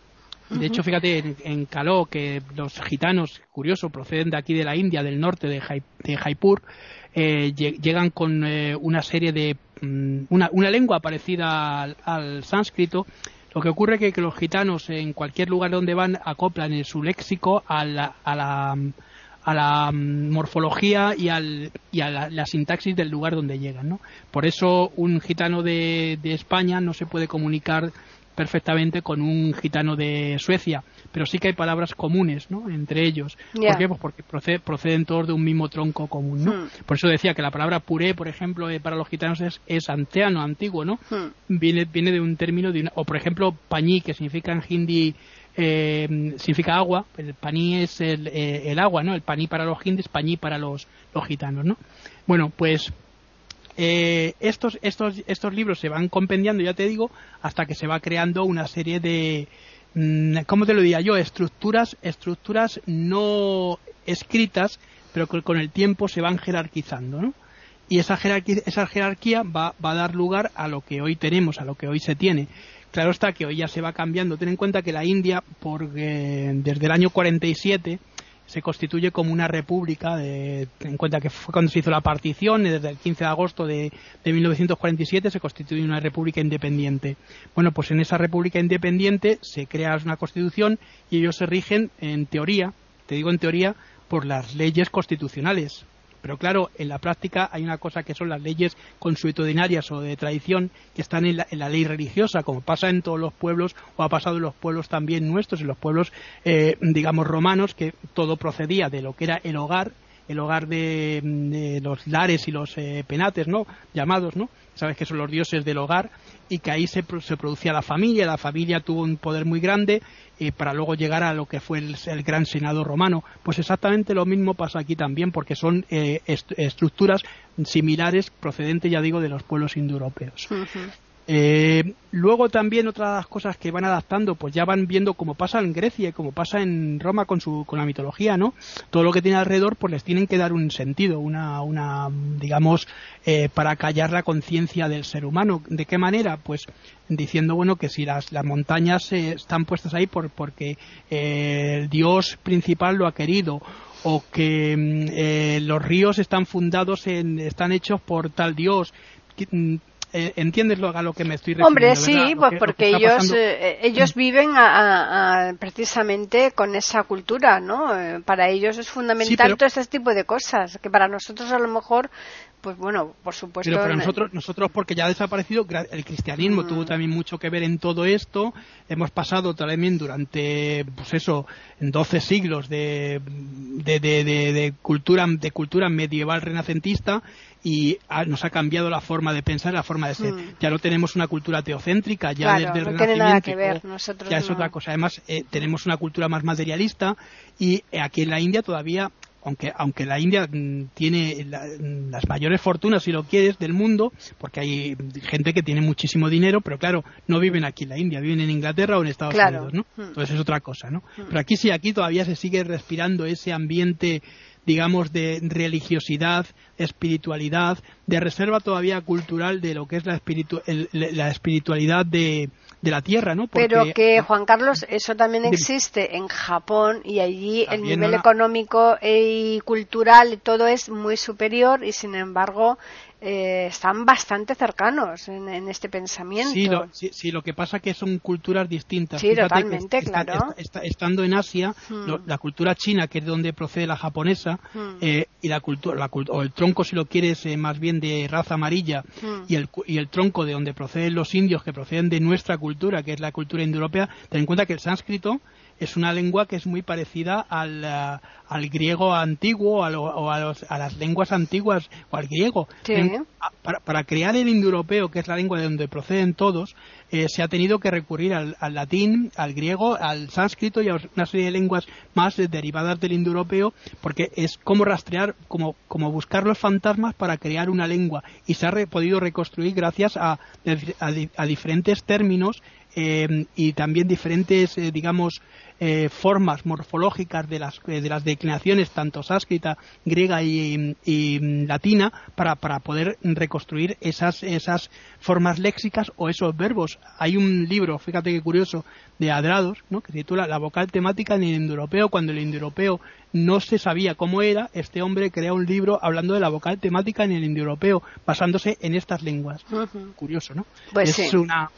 Speaker 2: De hecho, fíjate, en, Caló, que los gitanos, curioso, proceden de aquí de la India, del norte de, Jaipur, eh, llegan con una serie de... Mm, una, una, lengua parecida al sánscrito lo que ocurre es que, los gitanos en cualquier lugar donde van acoplan en su léxico a la, a la, a la mm, morfología y, al, a la, sintaxis del lugar donde llegan. ¿no? Por eso un gitano de España no se puede comunicar perfectamente con un gitano de Suecia, pero sí que hay palabras comunes ¿no? entre ellos. ¿Por qué? Pues porque proceden todos de un mismo tronco común. ¿no? Hmm. Por eso decía que la palabra puré, por ejemplo, eh, para los gitanos es, es anteano, antiguo, ¿no? Hmm. Viene, viene de un término, de o por ejemplo, pañí, que significa en hindi eh, significa agua, el paní es el, eh, el, agua, ¿no? El paní para los hindis, pañí para los, los gitanos, ¿no? Bueno, pues eh, estos, estos, estos libros se van compendiando, ya te digo, hasta que se va creando una serie de, mm, ¿cómo te lo diría yo? Estructuras, estructuras no escritas, pero que con el tiempo se van jerarquizando, ¿no? Y esa jerarquía, esa jerarquía va, va a dar lugar a lo que hoy tenemos, a lo que hoy se tiene. Claro está que hoy ya se va cambiando. Ten en cuenta que la India, porque desde el año 47, se constituye como una república, de, en cuenta que fue cuando se hizo la partición, desde el 15 de agosto de, de 1947 se constituye una república independiente. Bueno, pues en esa república independiente se crea una constitución y ellos se rigen, en teoría, te digo en teoría, por las leyes constitucionales. Pero claro, en la práctica hay una cosa que son las leyes consuetudinarias o de tradición que están en la, ley religiosa, como pasa en todos los pueblos o ha pasado en los pueblos también nuestros, en los pueblos, eh, digamos, romanos, que todo procedía de lo que era el hogar, el hogar de, los lares y los eh, penates, ¿no? Llamados, ¿no? Sabes que son los dioses del hogar y que ahí se, se producía la familia, la familia tuvo un poder muy grande y para luego llegar a lo que fue el, gran senado romano. Pues exactamente lo mismo pasa aquí también, porque son eh, estructuras similares procedentes, ya digo, de los pueblos indoeuropeos. Eh, luego también otras cosas que van adaptando, pues ya van viendo cómo pasa en Grecia y cómo pasa en Roma con su con la mitología, ¿no? Todo lo que tiene alrededor, pues les tienen que dar un sentido, una, una digamos, eh, para callar la conciencia del ser humano. ¿De qué manera? Pues diciendo, bueno, que si las, las montañas eh, están puestas ahí por, porque el dios principal lo ha querido o que mm, los ríos están fundados en, están hechos por tal dios mm, eh, ¿entiendes lo, a lo que me estoy refiriendo?
Speaker 1: Hombre, sí, pues porque ellos, eh, ellos viven precisamente con esa cultura, ¿no? Eh, para ellos es fundamental todo ese tipo de cosas, que para nosotros a lo mejor pues bueno, por supuesto.
Speaker 2: Pero para nosotros, nosotros porque ya ha desaparecido, el cristianismo tuvo mm. también mucho que ver en todo esto. Hemos pasado también durante, pues eso, en 12 siglos de, de, de, de cultura, de cultura medieval renacentista y nos ha cambiado la forma de pensar, la forma de ser. Hmm. Ya no tenemos una cultura teocéntrica, ya desde el Renacimiento. ya es otra cosa. Además, eh, tenemos una cultura más materialista y eh, aquí en la India todavía aunque aunque la India mm, tiene mm, las mayores fortunas si lo quieres del mundo porque hay gente que tiene muchísimo dinero pero claro no viven aquí en la India viven en Inglaterra o en Estados Unidos no hmm. entonces es otra cosa no hmm. pero aquí sí aquí todavía se sigue respirando ese ambiente digamos, de religiosidad, espiritualidad, de reserva todavía cultural de lo que es la, la espiritualidad de, de la tierra, ¿no?
Speaker 1: Pero que, Juan Carlos, eso también existe en Japón y allí el nivel económico y cultural todo es muy superior y sin embargo eh, están bastante cercanos en, este pensamiento.
Speaker 2: Sí lo, lo que pasa es que son culturas distintas.
Speaker 1: Sí, totalmente, claro.
Speaker 2: estando en Asia, hmm. la cultura china, que es donde procede la japonesa, hmm. eh, y la cultura, o el tronco, si lo quieres, eh, más bien de raza amarilla, hmm. y, el, y el tronco de donde proceden los indios, que proceden de nuestra cultura, que es la cultura indoeuropea, ten en cuenta que el sánscrito es una lengua que es muy parecida al, eh, al griego antiguo o, a, las lenguas antiguas o al griego. para, crear el indoeuropeo, que es la lengua de donde proceden todos, eh, se ha tenido que recurrir al, latín, al griego, al sánscrito y a una serie de lenguas más derivadas del indoeuropeo, porque es como rastrear, como, como buscar los fantasmas para crear una lengua. Y se ha podido reconstruir gracias a, a, diferentes términos eh, y también diferentes, digamos, eh, formas morfológicas de las, eh, de las declinaciones, tanto sánscrita, griega y, latina, para, para, poder reconstruir esas, esas formas léxicas o esos verbos. Hay un libro, fíjate qué curioso, de Adrados, ¿no? que se titula La vocal temática en el indoeuropeo. Cuando el indoeuropeo no se sabía cómo era, este hombre crea un libro hablando de la vocal temática en el indoeuropeo, basándose en estas lenguas. Curioso, ¿no?
Speaker 1: Pues
Speaker 2: es una,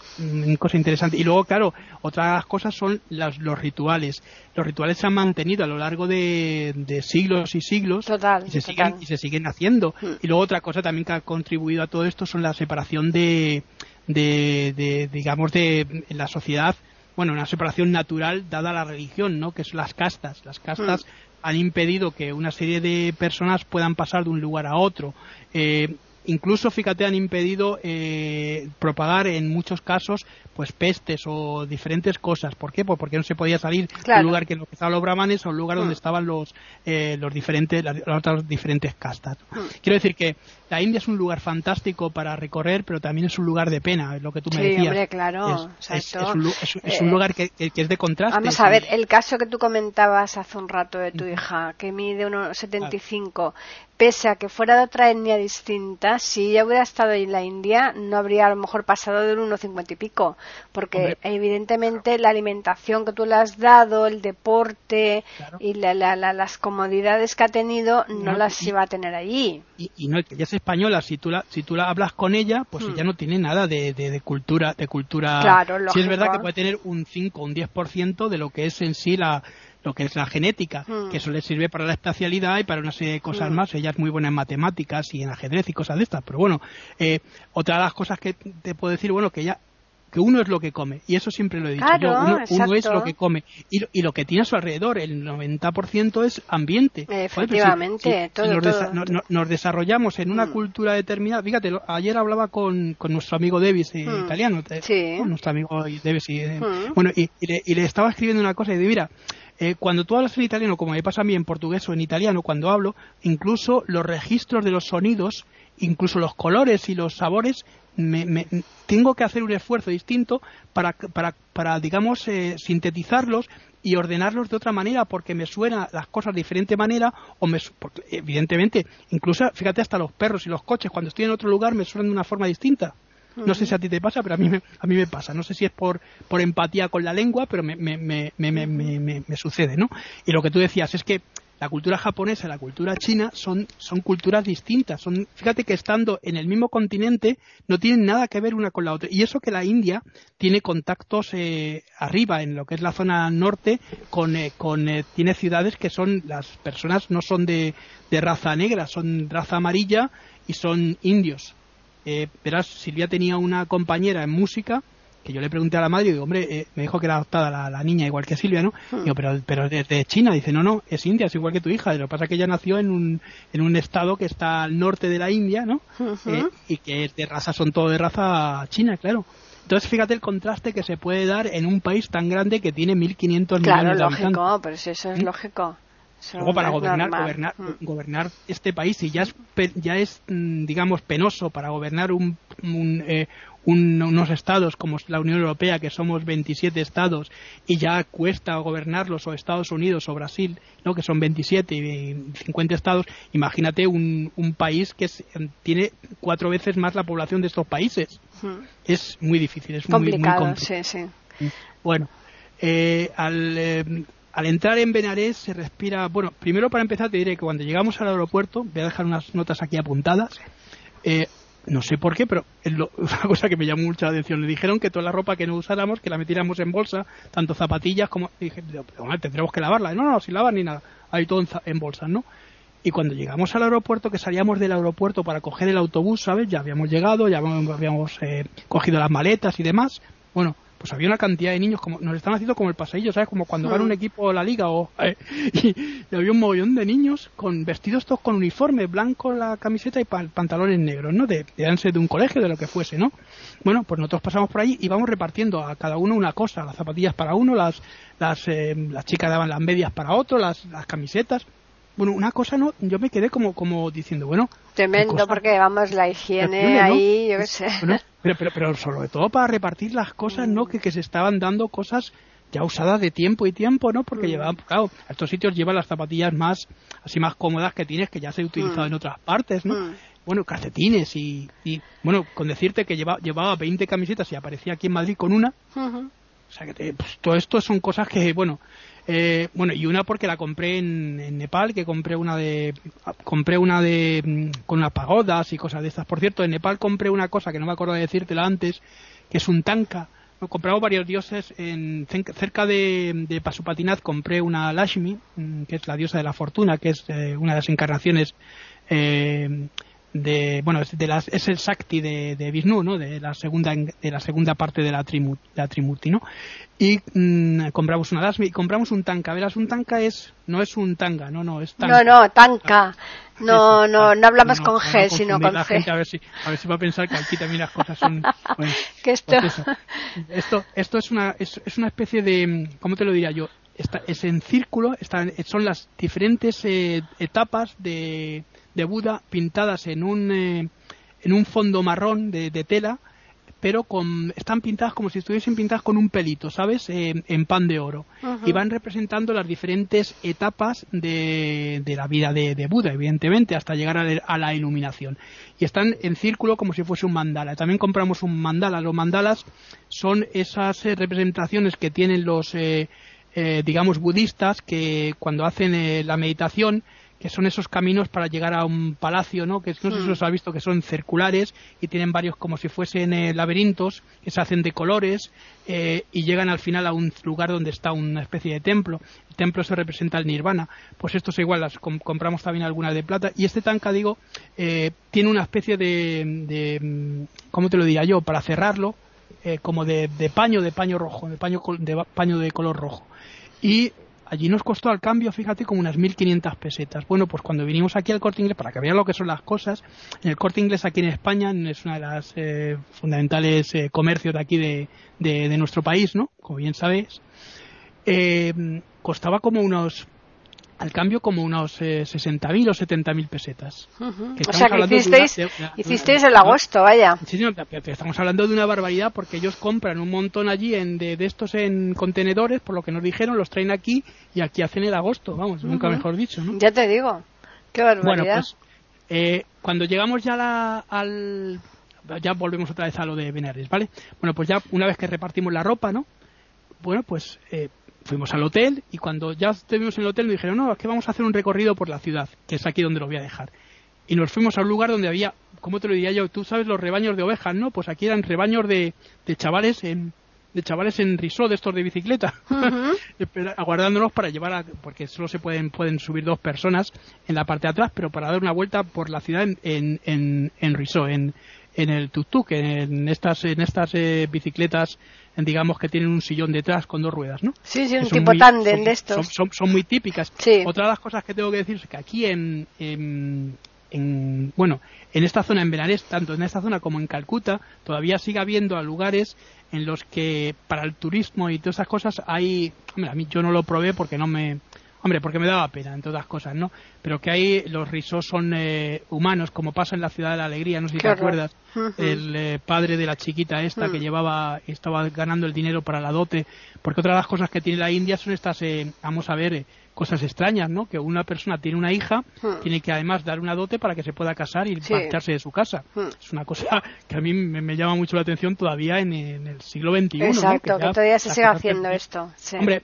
Speaker 2: cosa interesante. Y luego, claro, otras cosas son las, los rituales. Los rituales se han mantenido a lo largo de, siglos y siglos
Speaker 1: total,
Speaker 2: y, se Siguen, y se siguen haciendo. Mm. Y luego otra cosa también que ha contribuido a todo esto son la separación de, de, de digamos, de la sociedad bueno, una separación natural dada la religión, ¿no? Que son las castas. Las castas mm. han impedido que una serie de personas puedan pasar de un lugar a otro. Eh, incluso, fíjate, han impedido eh, propagar en muchos casos pues pestes o diferentes cosas. ¿Por qué? Pues porque no se podía salir de un lugar que lo que estaban los brahmanes o un lugar donde mm. estaban los, eh, los diferentes, las, otras diferentes castas. Mm. Quiero decir que la India es un lugar fantástico para recorrer, pero también es un lugar de pena, es lo que tú me decías.
Speaker 1: Hombre, claro,
Speaker 2: es, un, un, lugar que, es de contraste.
Speaker 1: Vamos a ver, el caso que tú comentabas hace un rato de tu hija, que mide unos 75, pese a que fuera de otra etnia distinta, si ella hubiera estado en la India, no habría a lo mejor pasado del 1,50 y pico, porque evidentemente la alimentación que tú le has dado, el deporte y las comodidades que ha tenido, no, las iba a tener allí.
Speaker 2: Y, no, ya es española, si tú la, si tú la hablas con ella, pues ella hmm. no tiene nada de, de, cultura, de cultura.
Speaker 1: Claro,
Speaker 2: sí es verdad que puede tener un 5 o un 10% de lo que es en sí la, lo que es la genética, hmm. que eso le sirve para la espacialidad y para una serie de cosas hmm. más. Ella es muy buena en matemáticas y en ajedrez y cosas de estas. Pero bueno, eh, otra de las cosas que te puedo decir, bueno, que ella que uno es lo que come, y eso siempre lo he dicho yo, uno, es lo que come, y, y, lo que tiene a su alrededor, el 90% es ambiente.
Speaker 1: Efectivamente,
Speaker 2: nos, desarrollamos en una hmm. cultura determinada, fíjate, ayer hablaba con, con nuestro amigo Davis, eh, italiano, nuestro amigo Davis, y, hmm. bueno, y, le, y, le, estaba escribiendo una cosa, y dice, mira, eh, cuando tú hablas en italiano, como me pasa a mí en portugués o en italiano, cuando hablo, incluso los registros de los sonidos, incluso los colores y los sabores, me, tengo que hacer un esfuerzo distinto para, para, para digamos, eh, sintetizarlos y ordenarlos de otra manera porque me suenan las cosas de diferente manera o me evidentemente incluso fíjate hasta los perros y los coches cuando estoy en otro lugar me suenan de una forma distinta no sé si a ti te pasa, pero a mí me, a mí me pasa. No sé si es por, por empatía con la lengua, pero me, me, me, me, sucede, ¿no? Y lo que tú decías es que la cultura japonesa y la cultura china son, son culturas distintas. Son, fíjate que estando en el mismo continente no tienen nada que ver una con la otra. Y eso que la India tiene contactos eh, arriba, en lo que es la zona norte, con, eh, con eh, tiene ciudades que son, las personas no son de, de raza negra, son raza amarilla y son indios eh, verás, Silvia tenía una compañera en música que yo le pregunté a la madre y digo, hombre, eh, me dijo que era adoptada la, niña igual que Silvia, ¿no? Hmm. Digo, pero, pero de, China, dice, no, no, es India, es igual que tu hija, lo que pasa es que ella nació en un, en un estado que está al norte de la India, ¿no? Eh, y que es de raza, son todo de raza china, claro. Entonces, fíjate el contraste que se puede dar en un país tan grande que tiene 1.500 millones de habitantes.
Speaker 1: Claro, lógico, pero si eso es ¿Mm? lógico.
Speaker 2: Luego para gobernar, gobernar, mm. gobernar este país y ya es, ya es mm, digamos penoso para gobernar un, eh, unos estados como la Unión Europea que somos 27 estados y ya cuesta gobernarlos o Estados Unidos o Brasil no que son 27 y 50 estados imagínate un, un país que tiene cuatro veces más la población de estos países mm. es muy difícil es muy, complicado
Speaker 1: sí, sí.
Speaker 2: bueno eh, al eh, al entrar en Benarés se respira. Bueno, primero para empezar te diré que cuando llegamos al aeropuerto, voy a dejar unas notas aquí apuntadas. Eh, no sé por qué, pero es una cosa que me llamó mucha atención. Le dijeron que toda la ropa que no usáramos, que la metiéramos en bolsa, tanto zapatillas como. dije, tendremos que lavarla. No, no, sin lavar ni nada. Hay todo en bolsas, ¿no? Y cuando llegamos al aeropuerto, que salíamos del aeropuerto para coger el autobús, ¿sabes? Ya habíamos llegado, ya habíamos eh, cogido las maletas y demás. Bueno, pues había una cantidad de niños como nos están haciendo como el paseillo, ¿sabes? Como cuando gana un equipo de la liga o eh, y, había un mogollón de niños con vestidos todos con uniforme, blanco la camiseta y pantalones negros, ¿no? De, de de un colegio, de lo que fuese, ¿no? Bueno, pues nosotros pasamos por ahí y vamos repartiendo a cada uno una cosa, las zapatillas para uno, las las, eh, las chicas daban las medias para otro, las, las camisetas bueno, una cosa no, yo me quedé como, como diciendo, bueno.
Speaker 1: Tremendo, porque vamos, la higiene ahí, yo qué sé.
Speaker 2: Pero, pero, pero sobre todo para repartir las cosas, ¿no? Que, que se estaban dando cosas ya usadas de tiempo y tiempo, ¿no? Porque mm. llevaban, claro, a estos sitios llevan las zapatillas más, así más cómodas que tienes, que ya se han utilizado mm. en otras partes, ¿no? Mm. Bueno, calcetines y, y, bueno, con decirte que lleva, llevaba 20 camisetas y aparecía aquí en Madrid con una. O sea que pues, todo esto son cosas que, bueno, eh, bueno, y una porque la compré en, Nepal, que compré una de compré una de mm, con unas pagodas y cosas de estas. Por cierto, en Nepal compré una cosa que no me acuerdo de decírtela antes, que es un tanka. No, compramos varios dioses en cerca de, de Pasupatinat compré una Lashmi, mm, que es la diosa de la fortuna, que es eh, una de las encarnaciones eh, de bueno es de las es el Sakti de, de Vishnu no de la segunda de la segunda parte de la, trimu, la Trimurti no y mm, compramos una Dasmi y compramos un tanka. Verás un tanka es no es un tanga no no es
Speaker 1: tanka. no no tanka. No no no hablamos con G sino con G.
Speaker 2: a ver si a ver si va a pensar que aquí también las cosas son
Speaker 1: que esto
Speaker 2: pues esto esto es una es, es, una especie de cómo te lo diría yo Está, es en círculo están, son las diferentes eh, etapas de de Buda pintadas en un, eh, en un fondo marrón de, tela, pero con, están pintadas como si estuviesen pintadas con un pelito, ¿sabes? Eh, en pan de oro. Y van representando las diferentes etapas de, de la vida de, Buda, evidentemente, hasta llegar a, la iluminación. Y están en círculo como si fuese un mandala. También compramos un mandala. Los mandalas son esas eh, representaciones que tienen los, digamos, budistas que cuando hacen la meditación que son esos caminos para llegar a un palacio, ¿no? Que no sé si hmm. os ha visto que son circulares y tienen varios como si fuesen eh, laberintos que se hacen de colores eh, y llegan al final a un lugar donde está una especie de templo. El templo se representa el nirvana. Pues estos igual las compramos también algunas de plata y este tanca digo eh, tiene una especie de, de, ¿cómo te lo diría yo? Para cerrarlo como de, de, paño de paño rojo, de paño de paño de color rojo. Y Allí nos costó al cambio, fíjate, como unas 1.500 pesetas. Bueno, pues cuando vinimos aquí al Corte Inglés, para que vean lo que son las cosas, en el Corte Inglés aquí en España es una de las eh, fundamentales eh, comercios de aquí de, nuestro país, ¿no? Como bien sabes. eh, costaba como unos al cambio como unos eh, 60.000 o 70.000 pesetas.
Speaker 1: o sea que hicisteis, hicisteis el agosto, vaya.
Speaker 2: Sí, sí, estamos hablando de una barbaridad porque ellos compran un montón allí en, de, estos en contenedores, por lo que nos dijeron, los traen aquí y aquí hacen el agosto, vamos, nunca mejor dicho, ¿no?
Speaker 1: Ya te digo, qué barbaridad.
Speaker 2: Bueno, pues eh, cuando llegamos ya al... Ya volvemos otra vez a lo de Benares, ¿vale? Bueno, pues ya una vez que repartimos la ropa, ¿no? Bueno, pues eh, fuimos al hotel y cuando ya estuvimos en el hotel nos dijeron, no, es que vamos a hacer un recorrido por la ciudad, que es aquí donde lo voy a dejar. Y nos fuimos a un lugar donde había, ¿cómo te lo diría yo? Tú sabes los rebaños de ovejas, ¿no? Pues aquí eran rebaños de, de chavales en de chavales en risó de estos de bicicleta, aguardándonos para llevar a, porque solo se pueden pueden subir dos personas en la parte de atrás, pero para dar una vuelta por la ciudad en en, en, en risó, en, en el tuk-tuk, en estas, en estas eh, bicicletas, digamos que tienen un sillón detrás con dos ruedas, ¿no?
Speaker 1: Sí, sí, un tipo tándem de estos.
Speaker 2: Son, son, muy típicas.
Speaker 1: Sí.
Speaker 2: Otra de las cosas que tengo que decir es que aquí en, en, en, bueno, en esta zona, en Benares, tanto en esta zona como en Calcuta, todavía sigue habiendo lugares en los que para el turismo y todas esas cosas hay, hombre, a mí yo no lo probé porque no me, Hombre, porque me daba pena, en todas cosas, ¿no? Pero que ahí los risos son eh, humanos, como pasa en la Ciudad de la Alegría, no sé si te acuerdas. El eh, padre de la chiquita esta que mm. llevaba, estaba ganando el dinero para la dote. Porque otra de las cosas que tiene la India son estas, eh, vamos a ver, cosas extrañas, ¿no? Que una persona tiene una hija, hmm. tiene que además dar una dote para que se pueda casar y marcharse de su casa. Hmm. Es una cosa que a mí me, llama mucho la atención todavía en, el siglo XXI.
Speaker 1: Exacto, que, todavía se sigue haciendo esto.
Speaker 2: Hombre,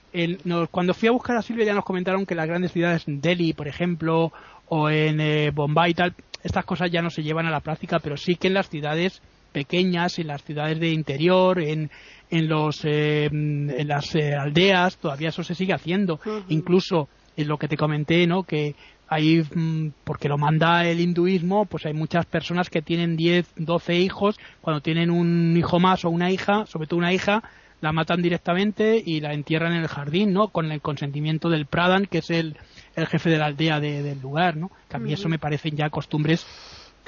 Speaker 2: cuando fui a buscar a Silvia ya nos comentaron que las grandes ciudades, Delhi, por ejemplo, o en eh, Bombay y tal, estas cosas ya no se llevan a la práctica, pero sí que en las ciudades pequeñas, en las ciudades de interior, en, en, los, eh, en las eh, aldeas, todavía eso se sigue haciendo. Incluso en lo que te comenté, ¿no? Que hay, mm, porque lo manda el hinduismo, pues hay muchas personas que tienen 10, 12 hijos, cuando tienen un hijo más o una hija, sobre todo una hija, la matan directamente y la entierran en el jardín, ¿no? Con el consentimiento del Pradhan, que es el, el jefe de la aldea del lugar, ¿no? Que a mí eso me parecen ya costumbres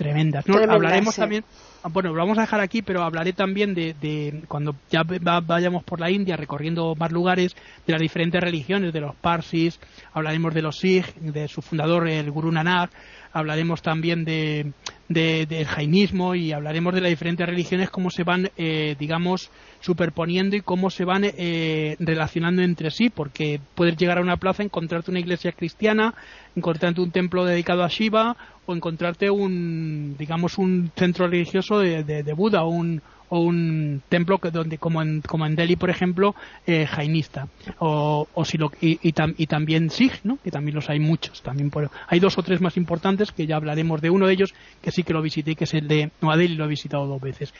Speaker 2: tremendas. ¿no? Hablaremos también, ah, bueno, lo vamos a dejar aquí, pero hablaré también de, de cuando ya vayamos por la India recorriendo más lugares, de las diferentes religiones, de los Parsis, hablaremos de los Sikh, de su fundador, el Guru Nanak, hablaremos también de, del jainismo y hablaremos de las diferentes religiones, cómo se van, eh, digamos, superponiendo y cómo se van eh, relacionando entre sí, porque puedes llegar a una plaza, encontrarte una iglesia cristiana, encontrarte un templo dedicado a Shiva o encontrarte un, digamos, un centro religioso de, de, de Buda o un, o un templo que donde como en como en Delhi por ejemplo eh, jainista. O, o si lo, y, y, y, también Sikh no que también los hay muchos. También por, hay dos o tres más importantes que ya hablaremos de uno de ellos que sí que lo visité que es el de Nueva Delhi lo he visitado dos veces.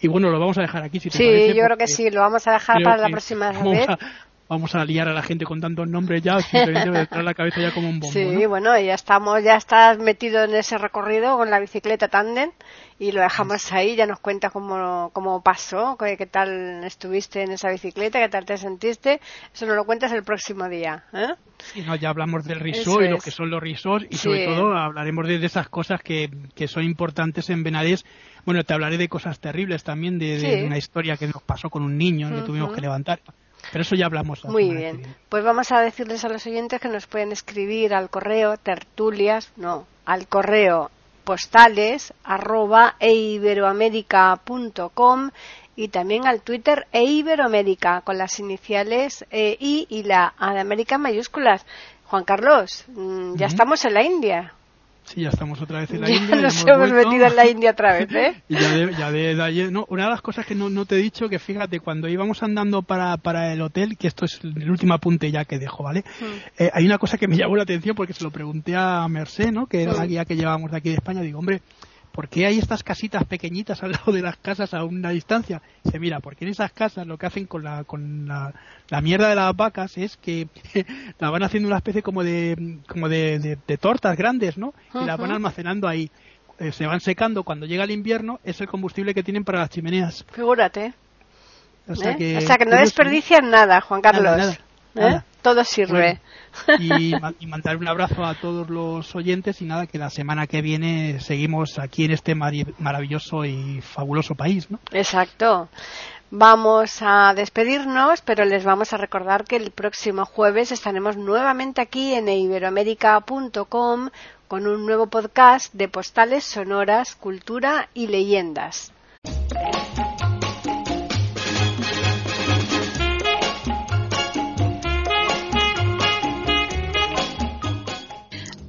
Speaker 2: Y bueno lo vamos a dejar aquí si te
Speaker 1: sí yo creo que sí lo vamos a dejar para la próxima vez
Speaker 2: vamos a liar a la gente con tantos nombres ya, simplemente me trae la cabeza ya como un bombo.
Speaker 1: Sí, bueno, ya estamos, ya estás metido en ese recorrido con la bicicleta tándem y lo dejamos ahí, ya nos cuentas cómo, cómo pasó, qué, tal estuviste en esa bicicleta, qué tal te sentiste, eso nos lo cuentas el próximo día. ¿eh?
Speaker 2: Sí, no, ya hablamos del risor y lo que son los risos y sobre todo hablaremos de, esas cosas que, que son importantes en Benadés. Bueno, te hablaré de cosas terribles también, de, una historia que nos pasó con un niño que tuvimos que levantar. Pero eso ya hablamos.
Speaker 1: Muy bien. Pues vamos a decirles a los oyentes que nos pueden escribir al correo tertulias, no, al correo postales arroba eiberoamerica.com y también al Twitter eiberoamerica con las iniciales e, I y la A de América en mayúsculas. Juan Carlos, mm, ya estamos en la India.
Speaker 2: Sí, ya estamos otra vez en la India.
Speaker 1: Nos hemos, metido en la India otra vez, ¿eh?
Speaker 2: y ya de, ya de, ayer, no, una de las cosas que no, no, te he dicho, que fíjate, cuando íbamos andando para, para el hotel, que esto es el último apunte ya que dejo, ¿vale? Mm. Eh, hay una cosa que me llamó la atención porque se lo pregunté a Mercé, ¿no? Que era la guía que llevábamos de aquí de España. Digo, hombre, ¿por qué hay estas casitas pequeñitas al lado de las casas a una distancia? Se mira, porque en esas casas lo que hacen con la, con la, la mierda de las vacas es que la van haciendo una especie como de, como de, de, tortas grandes, ¿no? Y las van almacenando ahí. Eh, se van secando cuando llega el invierno, es el combustible que tienen para las chimeneas.
Speaker 1: Figúrate. O sea, ¿Eh? que, o sea que, no desperdician nada, Juan Carlos. ¿Eh? Todo sirve.
Speaker 2: y, y, mandar un abrazo a todos los oyentes y nada, que la semana que viene seguimos aquí en este maravilloso y fabuloso país, ¿no?
Speaker 1: Exacto. Vamos a despedirnos, pero les vamos a recordar que el próximo jueves estaremos nuevamente aquí en iberoamérica.com con un nuevo podcast de postales sonoras, cultura y leyendas.